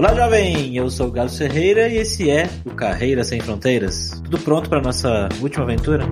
Olá, jovem! Eu sou o Galo Ferreira e esse é o Carreira Sem Fronteiras. Tudo pronto para nossa última aventura?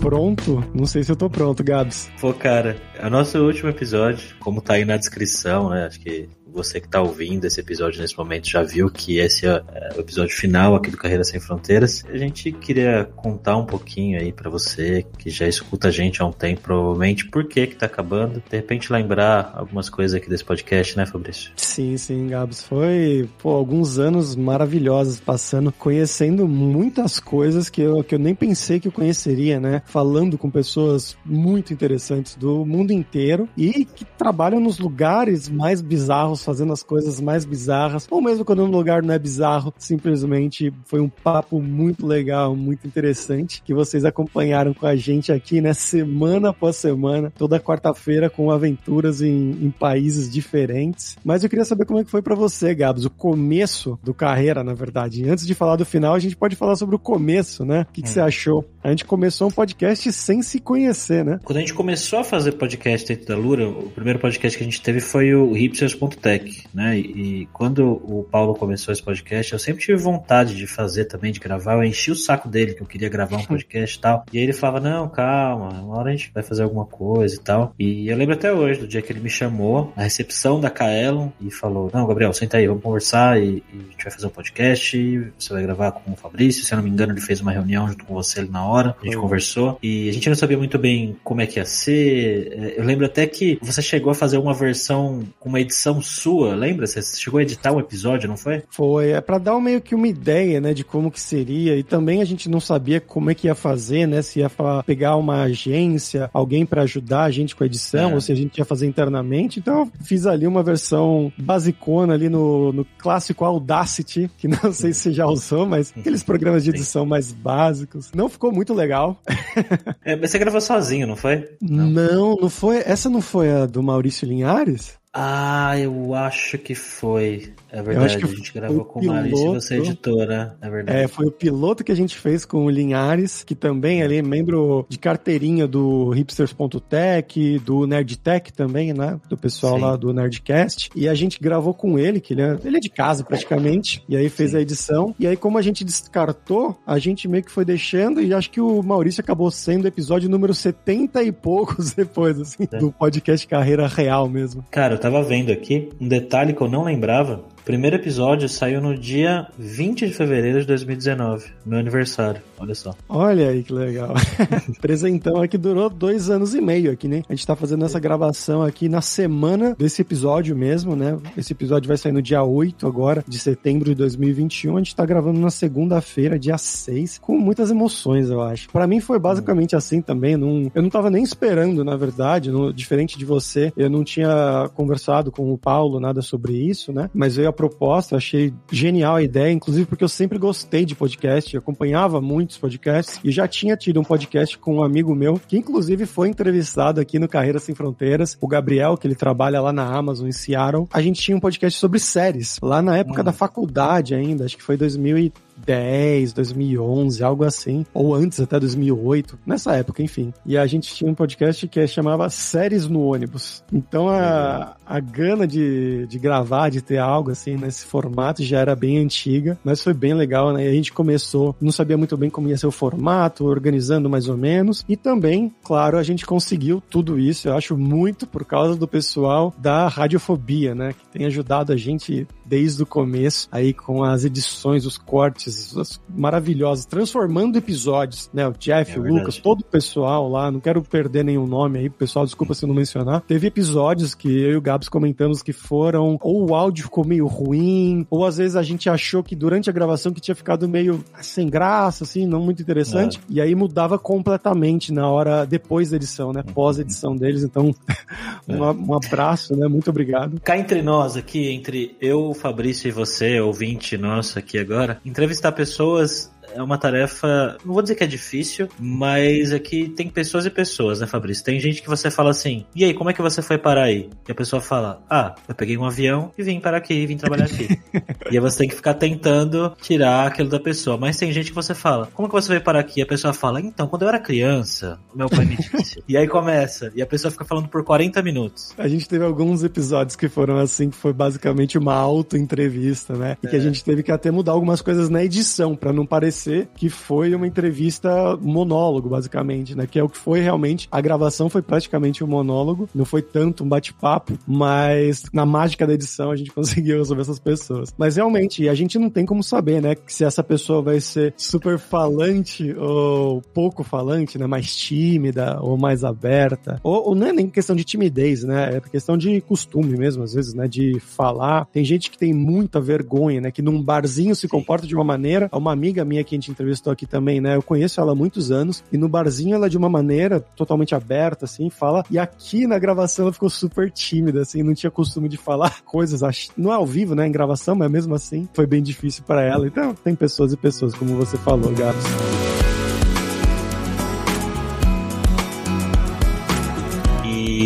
Pronto? Não sei se eu tô pronto, Gabs. Pô, cara, é o nosso último episódio, como tá aí na descrição, né? Acho que você que está ouvindo esse episódio nesse momento já viu que esse é, é o episódio final aqui do Carreira Sem Fronteiras. A gente queria contar um pouquinho aí para você que já escuta a gente há um tempo, provavelmente, por que que tá acabando. De repente lembrar algumas coisas aqui desse podcast, né, Fabrício? Sim, sim, Gabs. Foi, pô, alguns anos maravilhosos passando, conhecendo muitas coisas que eu, que eu nem pensei que eu conheceria, né? Falando com pessoas muito interessantes do mundo inteiro e que trabalham nos lugares mais bizarros fazendo as coisas mais bizarras, ou mesmo quando um lugar não é bizarro, simplesmente foi um papo muito legal, muito interessante, que vocês acompanharam com a gente aqui, né, semana após semana, toda quarta-feira com aventuras em, em, países diferentes. Mas eu queria saber como é que foi para você, Gabs, o começo do carreira, na verdade. Antes de falar do final, a gente pode falar sobre o começo, né? O que, que hum. você achou? A gente começou um podcast sem se conhecer, né? Quando a gente começou a fazer podcast dentro da Lura, o primeiro podcast que a gente teve foi o hipsters.tech né? E, e, quando o Paulo começou esse podcast, eu sempre tive vontade de fazer também, de gravar. Eu enchi o saco dele que eu queria gravar um podcast e tal. E aí ele falava: Não, calma, uma hora a gente vai fazer alguma coisa e tal. E eu lembro até hoje do dia que ele me chamou na recepção da Kaelon e falou: Não, Gabriel, senta aí, vamos conversar e, e a gente vai fazer um podcast. Você vai gravar com o Fabrício. Se eu não me engano, ele fez uma reunião junto com você ali na hora. A gente conversou e a gente não sabia muito bem como é que ia ser. É, eu lembro até que você chegou a fazer uma versão com uma edição sua, lembra? Você chegou a editar um episódio, não foi? Foi, é para dar meio que uma ideia, né, de como que seria. E também a gente não sabia como é que ia fazer, né, se ia pegar uma agência, alguém para ajudar a gente com a edição, é. ou se a gente ia fazer internamente. Então eu fiz ali uma versão basicona ali no, no clássico Audacity, que não sei se você já usou, mas aqueles programas de edição mais básicos. Não ficou muito legal. é, mas você gravou sozinho, não foi? Não. não, não foi. Essa não foi a do Maurício Linhares? Ah, eu acho que foi. É verdade, a gente gravou com o Maurício e você é editora, é verdade. É, foi o piloto que a gente fez com o Linhares, que também ali é membro de carteirinha do hipsters.tech, do Nerdtech também, né? Do pessoal Sim. lá do Nerdcast. E a gente gravou com ele, que ele é, ele é de casa praticamente, e aí fez Sim. a edição. E aí, como a gente descartou, a gente meio que foi deixando, e acho que o Maurício acabou sendo o episódio número 70 e poucos depois, assim, é. do podcast Carreira Real mesmo. Cara, eu tava vendo aqui um detalhe que eu não lembrava primeiro episódio saiu no dia 20 de fevereiro de 2019, meu aniversário, olha só. Olha aí que legal. Presentão aqui durou dois anos e meio aqui, né? A gente tá fazendo essa gravação aqui na semana desse episódio mesmo, né? Esse episódio vai sair no dia 8 agora, de setembro de 2021. A gente tá gravando na segunda-feira, dia 6, com muitas emoções, eu acho. Para mim foi basicamente assim também. Não, eu não tava nem esperando, na verdade, no, diferente de você. Eu não tinha conversado com o Paulo nada sobre isso, né? Mas eu proposta, achei genial a ideia, inclusive porque eu sempre gostei de podcast, acompanhava muitos podcasts e já tinha tido um podcast com um amigo meu, que inclusive foi entrevistado aqui no Carreira Sem Fronteiras, o Gabriel, que ele trabalha lá na Amazon em Seattle. A gente tinha um podcast sobre séries, lá na época hum. da faculdade ainda, acho que foi 2000 2010, 2011, algo assim, ou antes até 2008, nessa época, enfim. E a gente tinha um podcast que chamava Séries no Ônibus. Então a, a gana de, de gravar, de ter algo assim nesse formato já era bem antiga, mas foi bem legal, né? E a gente começou, não sabia muito bem como ia ser o formato, organizando mais ou menos, e também, claro, a gente conseguiu tudo isso, eu acho muito por causa do pessoal da Radiofobia, né? Que tem ajudado a gente desde o começo aí com as edições, os cortes artes maravilhosas, transformando episódios, né? O Jeff, é o Lucas, todo o pessoal lá, não quero perder nenhum nome aí, pessoal, desculpa se não mencionar. Teve episódios que eu e o Gabs comentamos que foram, ou o áudio ficou meio ruim, ou às vezes a gente achou que durante a gravação que tinha ficado meio sem graça, assim, não muito interessante, é. e aí mudava completamente na hora depois da edição, né? Pós-edição deles, então um, é. um abraço, né? Muito obrigado. Cá entre nós aqui, entre eu, o Fabrício e você, ouvinte nosso aqui agora, entrevista entrevistar pessoas é uma tarefa, não vou dizer que é difícil, mas aqui é tem pessoas e pessoas, né, Fabrício? Tem gente que você fala assim, e aí, como é que você foi parar aí? E a pessoa fala, ah, eu peguei um avião e vim para aqui, vim trabalhar aqui. e aí você tem que ficar tentando tirar aquilo da pessoa. Mas tem gente que você fala, como que você veio parar aqui? E a pessoa fala, então, quando eu era criança, meu pai me disse. e aí começa, e a pessoa fica falando por 40 minutos. A gente teve alguns episódios que foram assim, que foi basicamente uma auto-entrevista, né? E é. que a é. gente teve que até mudar algumas coisas na edição, para não parecer que foi uma entrevista monólogo, basicamente, né? Que é o que foi realmente. A gravação foi praticamente um monólogo, não foi tanto um bate-papo, mas na mágica da edição a gente conseguiu resolver essas pessoas. Mas realmente, a gente não tem como saber, né? Se essa pessoa vai ser super falante ou pouco falante, né? Mais tímida ou mais aberta. Ou, ou não é nem questão de timidez, né? É questão de costume mesmo, às vezes, né? De falar. Tem gente que tem muita vergonha, né? Que num barzinho se comporta de uma maneira. Uma amiga minha que a gente entrevistou aqui também, né? Eu conheço ela há muitos anos. E no barzinho ela de uma maneira totalmente aberta, assim, fala. E aqui na gravação ela ficou super tímida, assim, não tinha costume de falar coisas. Não é ao vivo, né? Em gravação, mas mesmo assim foi bem difícil para ela. Então tem pessoas e pessoas, como você falou, Gabs.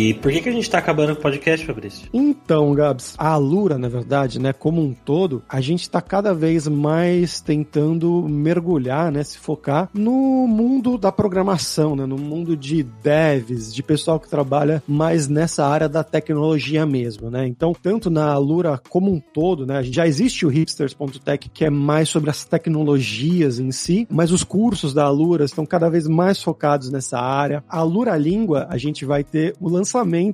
E por que, que a gente tá acabando com o podcast, Fabrício? Então, Gabs, a Alura, na verdade, né, como um todo, a gente tá cada vez mais tentando mergulhar, né, se focar no mundo da programação, né, no mundo de devs, de pessoal que trabalha mais nessa área da tecnologia mesmo, né? Então, tanto na Alura como um todo, né, já existe o hipsters.tech que é mais sobre as tecnologias em si, mas os cursos da Alura estão cada vez mais focados nessa área. A Alura Língua, a gente vai ter o lançamento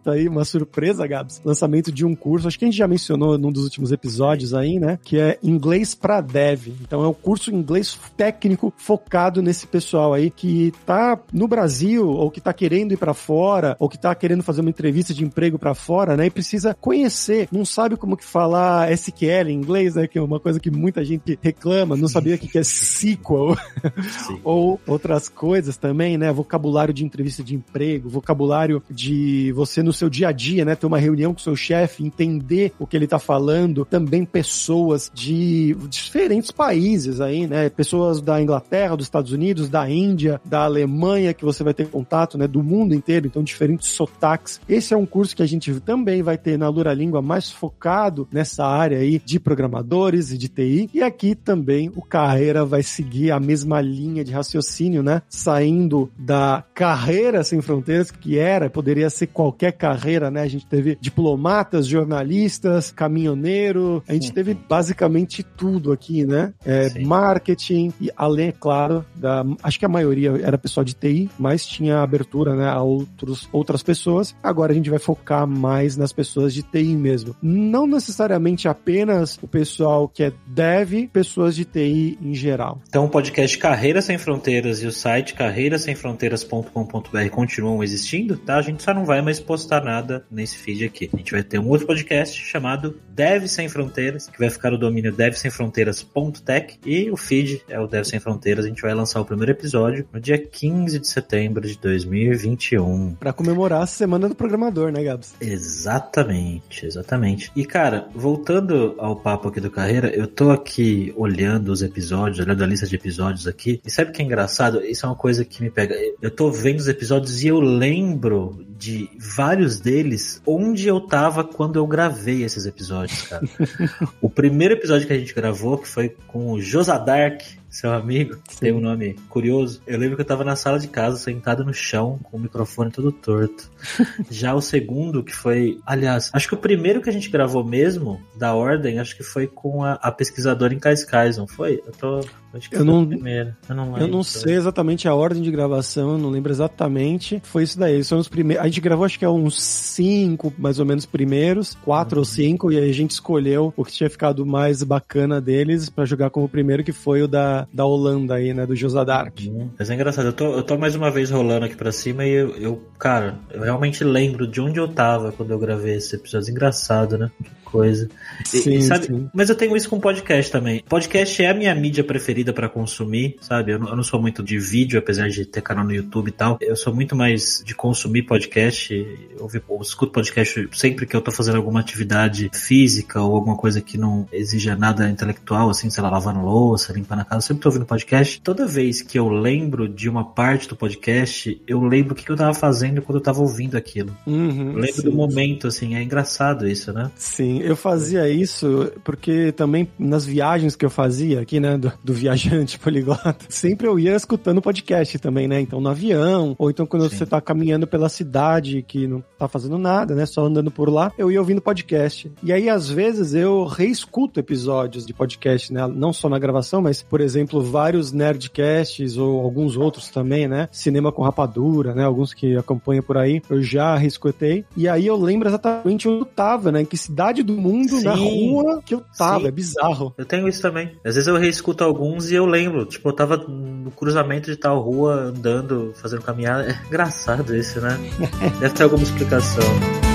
aí, uma surpresa, Gabs. Lançamento de um curso, acho que a gente já mencionou num dos últimos episódios aí, né? Que é inglês para dev. Então é um curso inglês técnico focado nesse pessoal aí que tá no Brasil ou que tá querendo ir para fora ou que tá querendo fazer uma entrevista de emprego para fora, né? E precisa conhecer, não sabe como que falar SQL em inglês, né? Que é uma coisa que muita gente reclama, não sabia o que é SQL ou outras coisas também, né? Vocabulário de entrevista de emprego, vocabulário de você no seu dia a dia, né, ter uma reunião com seu chefe, entender o que ele tá falando, também pessoas de diferentes países aí, né, pessoas da Inglaterra, dos Estados Unidos, da Índia, da Alemanha, que você vai ter contato, né, do mundo inteiro, então diferentes sotaques. Esse é um curso que a gente também vai ter na Lura Língua mais focado nessa área aí de programadores e de TI. E aqui também o Carreira vai seguir a mesma linha de raciocínio, né, saindo da carreira sem fronteiras que era, poderia ser qualquer carreira, né? A gente teve diplomatas, jornalistas, caminhoneiro, a gente teve basicamente tudo aqui, né? É, marketing e além, é claro, da, acho que a maioria era pessoal de TI, mas tinha abertura, né, a outros, outras pessoas. Agora a gente vai focar mais nas pessoas de TI mesmo. Não necessariamente apenas o pessoal que é dev, pessoas de TI em geral. Então o podcast Carreiras Sem Fronteiras e o site carreirasemfronteiras.com.br continuam existindo, tá? A gente só não vai mais postar nada nesse feed aqui. A gente vai ter um outro podcast chamado Dev Sem Fronteiras, que vai ficar o domínio devsemfronteiras.tech e o feed é o Dev Sem Fronteiras. A gente vai lançar o primeiro episódio no dia 15 de setembro de 2021. Para comemorar a semana do programador, né, Gabs? Exatamente, exatamente. E cara, voltando ao papo aqui do Carreira, eu tô aqui olhando os episódios, olhando a lista de episódios aqui, e sabe o que é engraçado? Isso é uma coisa que me pega. Eu tô vendo os episódios e eu lembro de vários deles onde eu tava quando eu gravei esses episódios, cara. o primeiro episódio que a gente gravou, que foi com o Josadark, seu amigo, Sim. tem um nome curioso. Eu lembro que eu tava na sala de casa, sentado no chão, com o microfone todo torto. Já o segundo, que foi. Aliás, acho que o primeiro que a gente gravou mesmo, da ordem, acho que foi com a, a pesquisadora em Cascais, não foi? Eu tô. Acho que eu, não, primeiro. eu não lembro. Eu não sei exatamente a ordem de gravação, eu não lembro exatamente. Foi isso daí. São os primeiros. A gente gravou acho que é uns cinco, mais ou menos, primeiros, quatro uhum. ou cinco, e aí a gente escolheu o que tinha ficado mais bacana deles para jogar como primeiro, que foi o da da, Holanda aí, né? Do Josadark. Uhum. Mas é engraçado, eu tô, eu tô mais uma vez rolando aqui pra cima e eu, eu, cara, eu realmente lembro de onde eu tava quando eu gravei esse episódio. Engraçado, né? Que coisa. Sim, e, sabe, sim. Mas eu tenho isso com podcast também. Podcast é a minha mídia preferida para consumir, sabe? Eu não, eu não, sou muito de vídeo, apesar de ter canal no YouTube e tal. Eu sou muito mais de consumir podcast. Eu, eu escuto podcast sempre que eu tô fazendo alguma atividade física ou alguma coisa que não exija nada intelectual, assim, sei lá, lavando louça, limpando a casa sempre tô ouvindo podcast. Toda vez que eu lembro de uma parte do podcast, eu lembro o que eu tava fazendo quando eu tava ouvindo aquilo. Uhum, lembro sim. do momento, assim, é engraçado isso, né? Sim, eu fazia isso porque também nas viagens que eu fazia aqui, né, do, do viajante poliglota, sempre eu ia escutando podcast também, né? Então no avião, ou então quando sim. você tá caminhando pela cidade que não tá fazendo nada, né? Só andando por lá, eu ia ouvindo podcast. E aí, às vezes, eu reescuto episódios de podcast, né? Não só na gravação, mas, por exemplo, vários Nerdcasts ou alguns outros também, né? Cinema com Rapadura, né? Alguns que acompanham por aí, eu já reescutei. E aí eu lembro exatamente onde eu tava, né? Em que cidade do mundo, Sim. na rua que eu tava. Sim. É bizarro. Eu tenho isso também. Às vezes eu reescuto alguns e eu lembro. Tipo, eu tava no cruzamento de tal rua, andando, fazendo caminhada. É engraçado isso, né? Deve ter alguma explicação.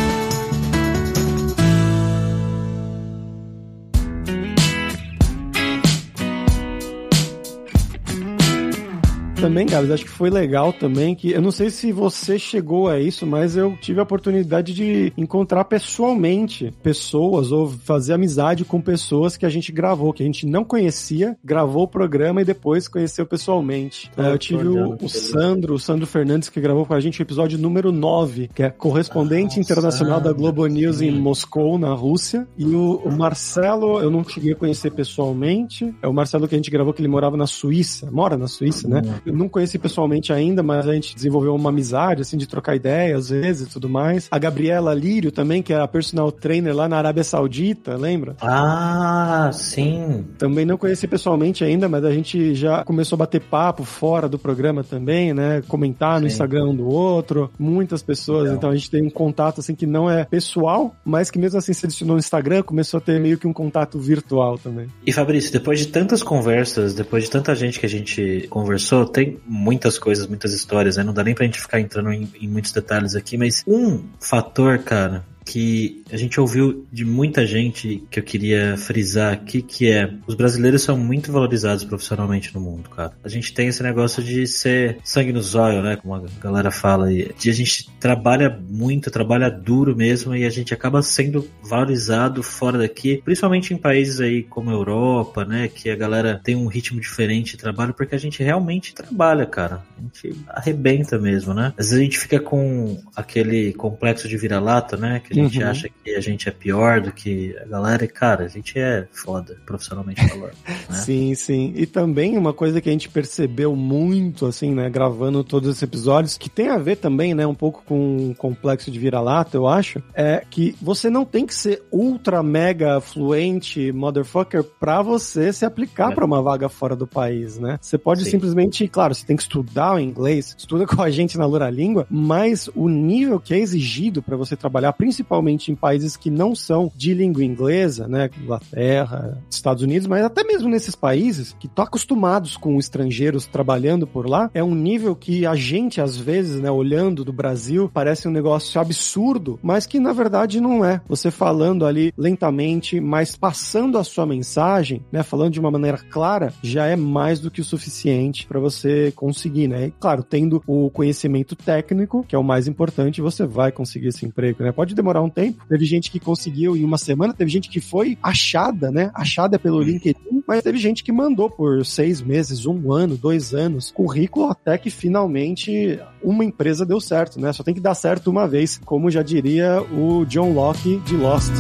Também, Gabs, acho que foi legal também que eu não sei se você chegou a isso, mas eu tive a oportunidade de encontrar pessoalmente pessoas ou fazer amizade com pessoas que a gente gravou, que a gente não conhecia, gravou o programa e depois conheceu pessoalmente. Ah, eu tive o, o Sandro, o Sandro Fernandes, que gravou com a gente o episódio número 9, que é correspondente ah, internacional Sandro, da Globo News sim. em Moscou, na Rússia. E o, o Marcelo, eu não cheguei a conhecer pessoalmente. É o Marcelo que a gente gravou, que ele morava na Suíça. Mora na Suíça, né? Hum não conheci pessoalmente ainda, mas a gente desenvolveu uma amizade, assim, de trocar ideia às vezes e tudo mais. A Gabriela Lírio também, que é a personal trainer lá na Arábia Saudita, lembra? Ah, sim. Também não conheci pessoalmente ainda, mas a gente já começou a bater papo fora do programa também, né? Comentar no sim. Instagram um do outro. Muitas pessoas, então a gente tem um contato, assim, que não é pessoal, mas que mesmo assim se adicionou no Instagram, começou a ter meio que um contato virtual também. E Fabrício, depois de tantas conversas, depois de tanta gente que a gente conversou, tem tem muitas coisas, muitas histórias, né? Não dá nem pra gente ficar entrando em, em muitos detalhes aqui, mas um fator, cara, que a gente ouviu de muita gente que eu queria frisar aqui, que é os brasileiros são muito valorizados profissionalmente no mundo, cara. A gente tem esse negócio de ser sangue no zóio, né? Como a galera fala, e a gente trabalha muito, trabalha duro mesmo e a gente acaba sendo valorizado fora daqui, principalmente em países aí como a Europa, né? Que a galera tem um ritmo diferente de trabalho, porque a gente realmente trabalha, cara. A gente arrebenta mesmo, né? Às vezes a gente fica com aquele complexo de vira-lata, né? Que a gente uhum. acha que a gente é pior do que a galera. E, cara, a gente é foda, profissionalmente falando. Né? Sim, sim. E também uma coisa que a gente percebeu muito, assim, né, gravando todos esses episódios, que tem a ver também, né, um pouco com o complexo de vira-lata, eu acho, é que você não tem que ser ultra mega fluente motherfucker pra você se aplicar é. para uma vaga fora do país, né? Você pode sim. simplesmente, claro, você tem que estudar o inglês, estuda com a gente na Lura Língua, mas o nível que é exigido para você trabalhar, principalmente principalmente em países que não são de língua inglesa, né, Inglaterra, Estados Unidos, mas até mesmo nesses países que estão acostumados com estrangeiros trabalhando por lá, é um nível que a gente às vezes, né, olhando do Brasil, parece um negócio absurdo, mas que na verdade não é. Você falando ali lentamente, mas passando a sua mensagem, né, falando de uma maneira clara, já é mais do que o suficiente para você conseguir, né? E, claro, tendo o conhecimento técnico, que é o mais importante, você vai conseguir esse emprego, né? Pode demorar demorar um tempo. Teve gente que conseguiu em uma semana, teve gente que foi achada, né? Achada pelo LinkedIn, mas teve gente que mandou por seis meses, um ano, dois anos, currículo até que finalmente uma empresa deu certo, né? Só tem que dar certo uma vez, como já diria o John Locke de Lost.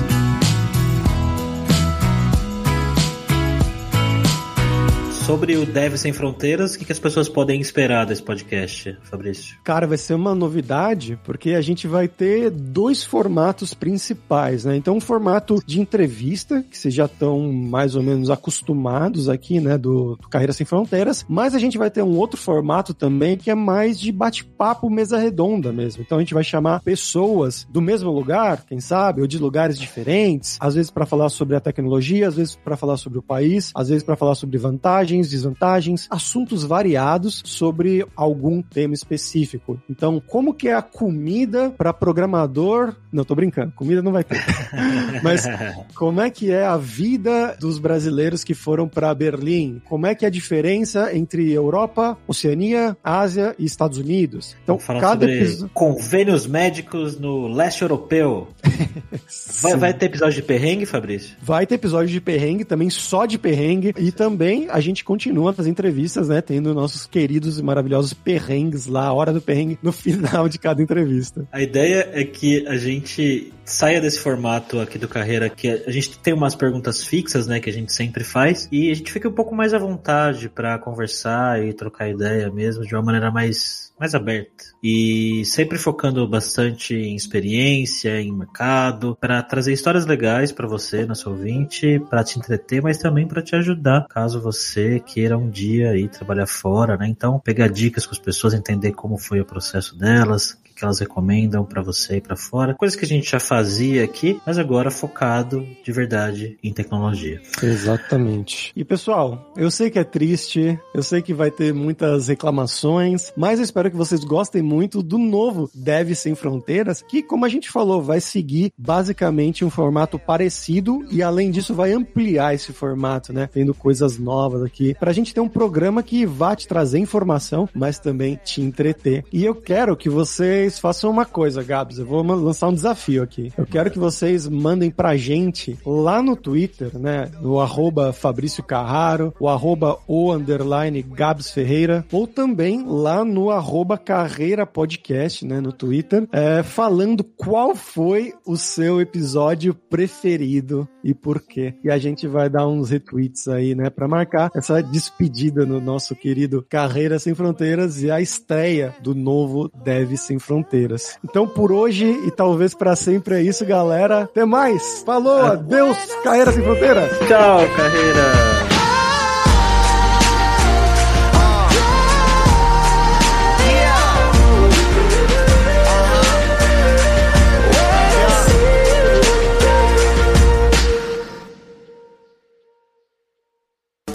Sobre o Dev Sem Fronteiras, o que, que as pessoas podem esperar desse podcast, Fabrício? Cara, vai ser uma novidade, porque a gente vai ter dois formatos principais, né? Então, um formato de entrevista, que vocês já estão mais ou menos acostumados aqui, né, do, do Carreira Sem Fronteiras, mas a gente vai ter um outro formato também, que é mais de bate-papo mesa redonda mesmo. Então, a gente vai chamar pessoas do mesmo lugar, quem sabe, ou de lugares diferentes, às vezes para falar sobre a tecnologia, às vezes para falar sobre o país, às vezes para falar sobre vantagens vantagens, desvantagens, assuntos variados sobre algum tema específico. Então, como que é a comida para programador? Não, tô brincando, comida não vai ter. Mas como é que é a vida dos brasileiros que foram para Berlim? Como é que é a diferença entre Europa, Oceania, Ásia e Estados Unidos? Então, cada episódio... convênios médicos no leste europeu. vai, vai ter episódio de perrengue, Fabrício? Vai ter episódio de perrengue também, só de perrengue e também a gente gente continua as entrevistas, né? Tendo nossos queridos e maravilhosos perrengues lá, a hora do perrengue, no final de cada entrevista. A ideia é que a gente saia desse formato aqui do Carreira, que a gente tem umas perguntas fixas, né, que a gente sempre faz, e a gente fica um pouco mais à vontade para conversar e trocar ideia mesmo de uma maneira mais mais aberta e sempre focando bastante em experiência, em mercado, para trazer histórias legais para você, nosso ouvinte, para te entreter, mas também para te ajudar, caso você queira um dia ir trabalhar fora, né? Então, pegar dicas com as pessoas, entender como foi o processo delas, que elas recomendam para você e para fora. Coisas que a gente já fazia aqui, mas agora focado de verdade em tecnologia. Exatamente. E pessoal, eu sei que é triste, eu sei que vai ter muitas reclamações, mas eu espero que vocês gostem muito do novo Deve Sem Fronteiras, que como a gente falou, vai seguir basicamente um formato parecido e além disso vai ampliar esse formato, né? Tendo coisas novas aqui, pra gente ter um programa que vá te trazer informação, mas também te entreter. E eu quero que vocês façam uma coisa, Gabs. Eu vou lançar um desafio aqui. Eu quero que vocês mandem pra gente lá no Twitter, né? No arroba Fabrício Carraro, o arroba o underline Gabs Ferreira, ou também lá no arroba Carreira Podcast, né? No Twitter, é, falando qual foi o seu episódio preferido e por quê. E a gente vai dar uns retweets aí, né? Pra marcar essa despedida no nosso querido Carreira Sem Fronteiras e a estreia do novo Deve Sem fronteiras. Então por hoje e talvez para sempre é isso, galera. Até mais. Falou, adeus, Carreira Sem Fronteiras. Tchau, Carreira.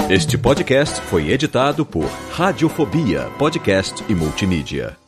Este podcast foi editado por Radiofobia, podcast e multimídia.